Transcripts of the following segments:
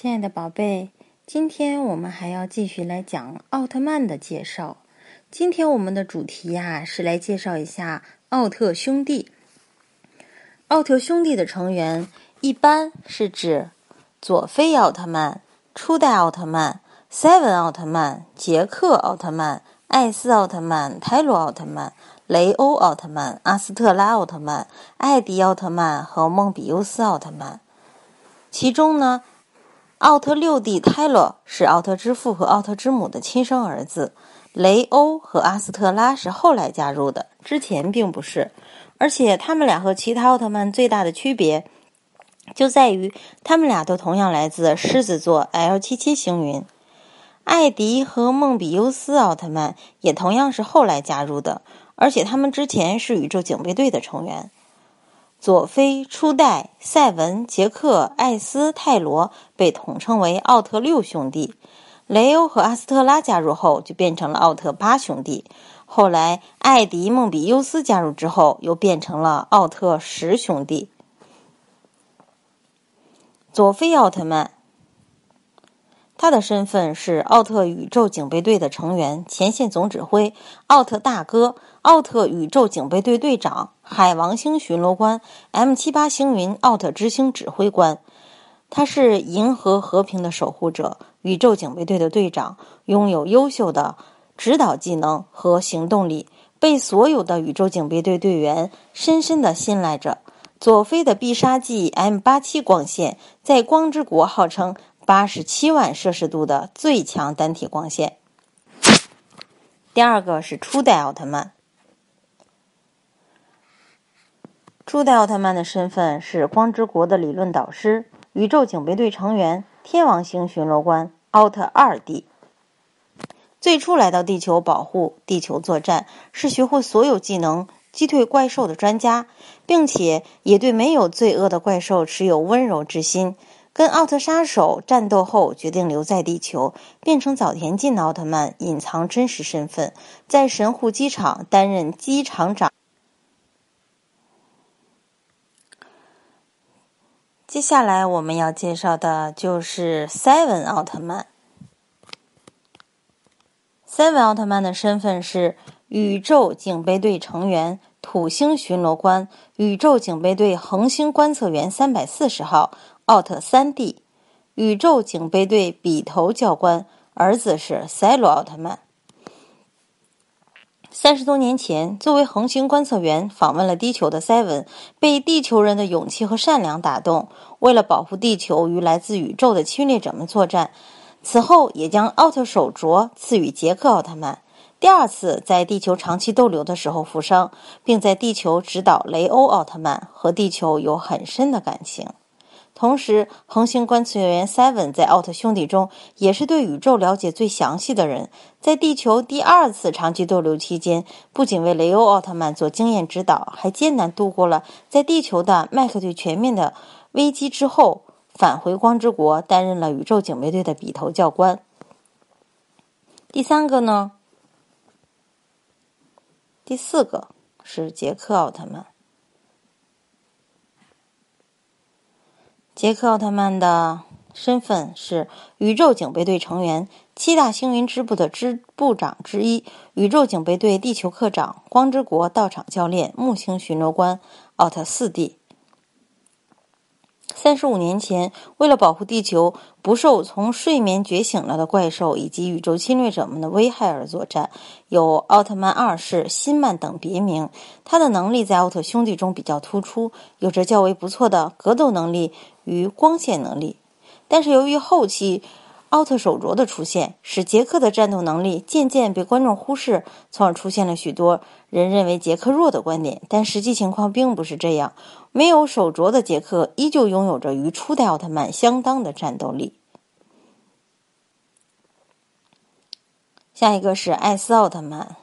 亲爱的宝贝，今天我们还要继续来讲奥特曼的介绍。今天我们的主题呀是来介绍一下奥特兄弟。奥特兄弟的成员一般是指佐菲奥特曼、初代奥特曼、赛文奥特曼、杰克奥特曼、艾斯奥特曼、泰罗奥特曼、雷欧奥特曼、阿斯特拉奥特曼、艾迪奥特曼和梦比优斯奥特曼。其中呢。奥特六弟泰勒是奥特之父和奥特之母的亲生儿子，雷欧和阿斯特拉是后来加入的，之前并不是。而且他们俩和其他奥特曼最大的区别，就在于他们俩都同样来自狮子座 L 七七星云。艾迪和梦比优斯奥特曼也同样是后来加入的，而且他们之前是宇宙警备队的成员。佐菲、初代、赛文、杰克、艾斯、泰罗被统称为奥特六兄弟，雷欧和阿斯特拉加入后就变成了奥特八兄弟。后来艾迪、梦比优斯加入之后，又变成了奥特十兄弟。佐菲奥特曼。他的身份是奥特宇宙警备队的成员、前线总指挥、奥特大哥、奥特宇宙警备队队长、海王星巡逻官、M 七八星云奥特之星指挥官。他是银河和平的守护者，宇宙警备队的队长，拥有优秀的指导技能和行动力，被所有的宇宙警备队队员深深的信赖着。佐菲的必杀技 M 八七光线，在光之国号称。八十七万摄氏度的最强单体光线。第二个是初代奥特曼。初代奥特曼的身份是光之国的理论导师、宇宙警备队成员、天王星巡逻官奥特二弟。最初来到地球保护地球作战，是学会所有技能、击退怪兽的专家，并且也对没有罪恶的怪兽持有温柔之心。跟奥特杀手战斗后，决定留在地球，变成早田进的奥特曼，隐藏真实身份，在神户机场担任机场长。接下来我们要介绍的就是 Seven 奥特曼。Seven 奥特曼的身份是宇宙警备队成员、土星巡逻官、宇宙警备队恒星观测员三百四十号。奥特三弟，宇宙警备队笔头教官，儿子是赛罗奥特曼。三十多年前，作为恒星观测员访问了地球的赛文，被地球人的勇气和善良打动，为了保护地球与来自宇宙的侵略者们作战。此后，也将奥特手镯赐予杰克奥特曼。第二次在地球长期逗留的时候负伤，并在地球指导雷欧奥特曼，和地球有很深的感情。同时，恒星观测员 Seven 在奥特兄弟中也是对宇宙了解最详细的人。在地球第二次长期逗留期间，不仅为雷欧奥特曼做经验指导，还艰难度过了在地球的麦克队全面的危机之后，返回光之国担任了宇宙警备队的笔头教官。第三个呢？第四个是杰克奥特曼。杰克奥特曼的身份是宇宙警备队成员、七大星云支部的支部长之一、宇宙警备队地球课长、光之国道场教练、木星巡逻官奥特四弟。三十五年前，为了保护地球不受从睡眠觉醒了的怪兽以及宇宙侵略者们的危害而作战，有奥特曼二世、辛曼等别名。他的能力在奥特兄弟中比较突出，有着较为不错的格斗能力与光线能力。但是由于后期，奥特手镯的出现，使杰克的战斗能力渐渐被观众忽视，从而出现了许多人认为杰克弱的观点。但实际情况并不是这样，没有手镯的杰克依旧拥有着与初代奥特曼相当的战斗力。下一个是艾斯奥特曼。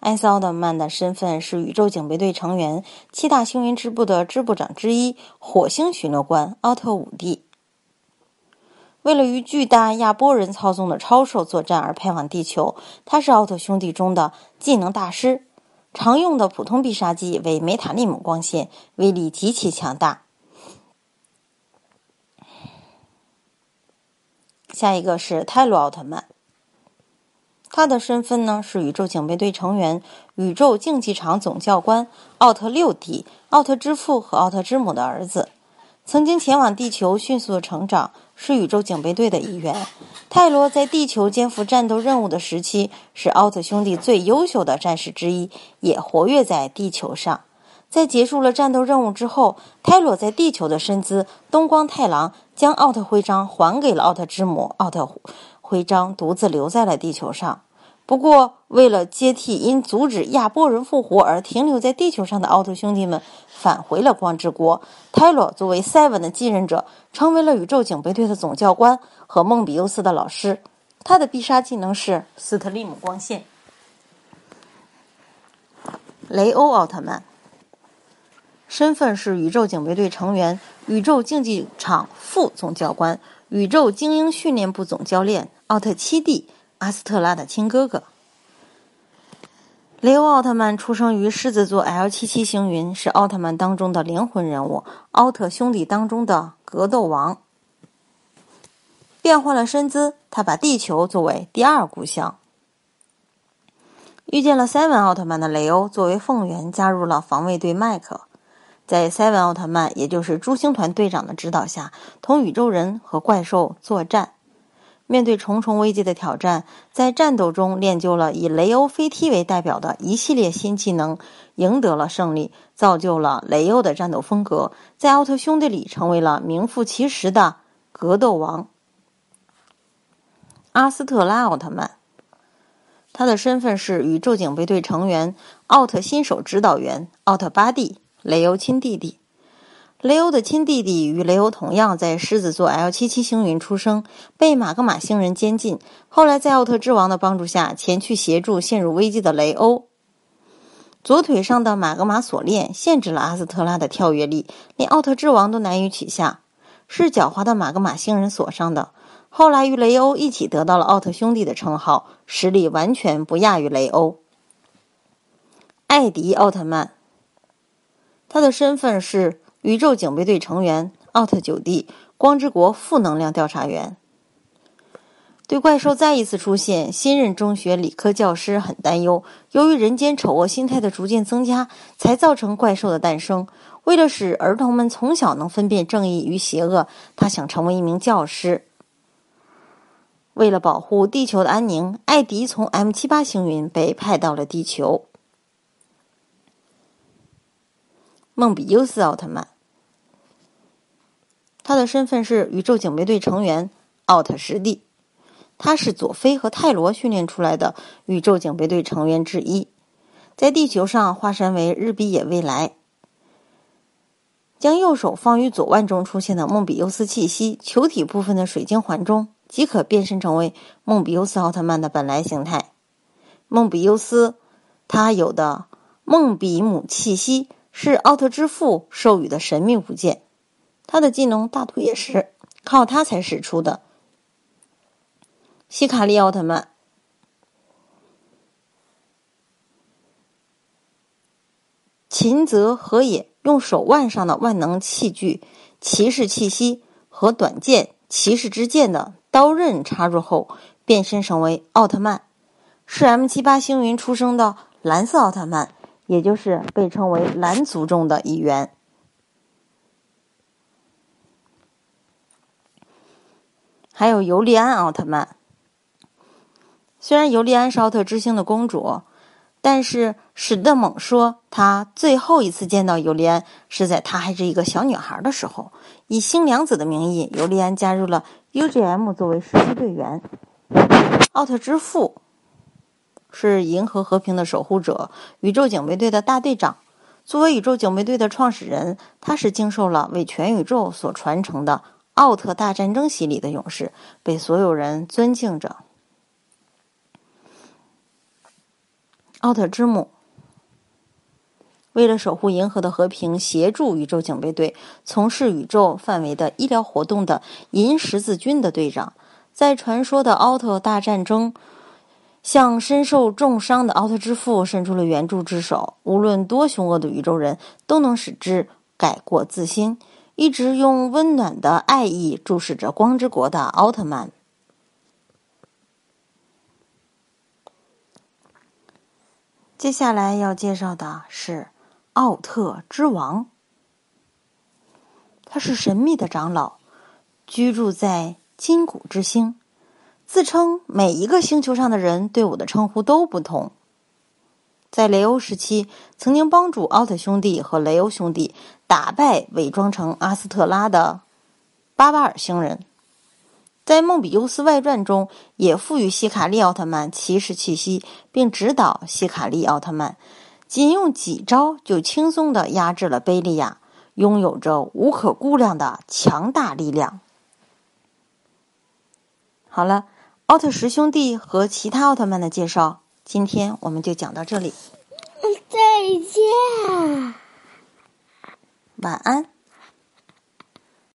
艾斯奥特曼的身份是宇宙警备队成员、七大星云支部的支部长之一、火星巡逻官奥特五弟。为了与巨大亚波人操纵的超兽作战而派往地球，他是奥特兄弟中的技能大师。常用的普通必杀技为梅塔利姆光线，威力极其强大。下一个是泰罗奥特曼，他的身份呢是宇宙警备队成员、宇宙竞技场总教官奥特六弟、奥特之父和奥特之母的儿子，曾经前往地球迅速的成长，是宇宙警备队的一员。泰罗在地球肩负战斗任务的时期，是奥特兄弟最优秀的战士之一，也活跃在地球上。在结束了战斗任务之后，泰罗在地球的身姿东光太郎将奥特徽章还给了奥特之母，奥特徽章独自留在了地球上。不过，为了接替因阻止亚波人复活而停留在地球上的奥特兄弟们，返回了光之国。泰罗作为 Seven 的继任者，成为了宇宙警备队的总教官和梦比优斯的老师。他的必杀技能是斯特利姆光线。雷欧奥特曼。身份是宇宙警备队成员、宇宙竞技场副总教官、宇宙精英训练部总教练奥特七弟阿斯特拉的亲哥哥。雷欧奥特曼出生于狮子座 L 七七星云，是奥特曼当中的灵魂人物，奥特兄弟当中的格斗王。变换了身姿，他把地球作为第二故乡。遇见了 Seven 奥特曼的雷欧，作为凤源加入了防卫队麦克。在赛文奥特曼，也就是诸星团队长的指导下，同宇宙人和怪兽作战。面对重重危机的挑战，在战斗中练就了以雷欧飞踢为代表的一系列新技能，赢得了胜利，造就了雷欧的战斗风格，在奥特兄弟里成为了名副其实的格斗王。阿斯特拉奥特曼，他的身份是宇宙警备队成员、奥特新手指导员奥特巴蒂。雷欧亲弟弟，雷欧的亲弟弟与雷欧同样在狮子座 L 七七星云出生，被马格玛星人监禁。后来在奥特之王的帮助下，前去协助陷入危机的雷欧。左腿上的马格玛锁链限制了阿斯特拉的跳跃力，连奥特之王都难以取下，是狡猾的马格玛星人锁上的。后来与雷欧一起得到了奥特兄弟的称号，实力完全不亚于雷欧。艾迪奥特曼。他的身份是宇宙警备队成员奥特九弟，光之国负能量调查员。对怪兽再一次出现，新任中学理科教师很担忧。由于人间丑恶心态的逐渐增加，才造成怪兽的诞生。为了使儿童们从小能分辨正义与邪恶，他想成为一名教师。为了保护地球的安宁，艾迪从 M 七八星云被派到了地球。梦比优斯奥特曼，他的身份是宇宙警备队成员奥特十弟，他是佐菲和泰罗训练出来的宇宙警备队成员之一，在地球上化身为日比野未来，将右手放于左腕中出现的梦比优斯气息球体部分的水晶环中，即可变身成为梦比优斯奥特曼的本来形态。梦比优斯，他有的梦比姆气息。是奥特之父授予的神秘物件，他的技能大多也是靠他才使出的。希卡利奥特曼，秦泽和也用手腕上的万能器具骑士气息和短剑骑士之剑的刀刃插入后，变身成为奥特曼，是 M 七八星云出生的蓝色奥特曼。也就是被称为蓝族中的一员。还有尤利安奥特曼。虽然尤利安是奥特之星的公主，但是史德猛说，他最后一次见到尤利安是在她还是一个小女孩的时候。以星娘子的名义，尤利安加入了 UGM 作为实习队员。奥特之父。是银河和平的守护者，宇宙警备队的大队长。作为宇宙警备队的创始人，他是经受了为全宇宙所传承的奥特大战争洗礼的勇士，被所有人尊敬着。奥特之母为了守护银河的和平，协助宇宙警备队从事宇宙范围的医疗活动的银十字军的队长，在传说的奥特大战争。向身受重伤的奥特之父伸出了援助之手，无论多凶恶的宇宙人都能使之改过自新。一直用温暖的爱意注视着光之国的奥特曼。接下来要介绍的是奥特之王。他是神秘的长老居住在金谷之星。自称每一个星球上的人对我的称呼都不同在雷欧时期，曾经帮助奥特兄弟和雷欧兄弟打败伪装成阿斯特拉的巴巴尔星人。在《梦比优斯外传》中，也赋予希卡利奥特曼骑士气息，并指导希卡利奥特曼，仅用几招就轻松的压制了贝利亚，拥有着无可估量的强大力量。好了，奥特十兄弟和其他奥特曼的介绍，今天我们就讲到这里。再见，晚安。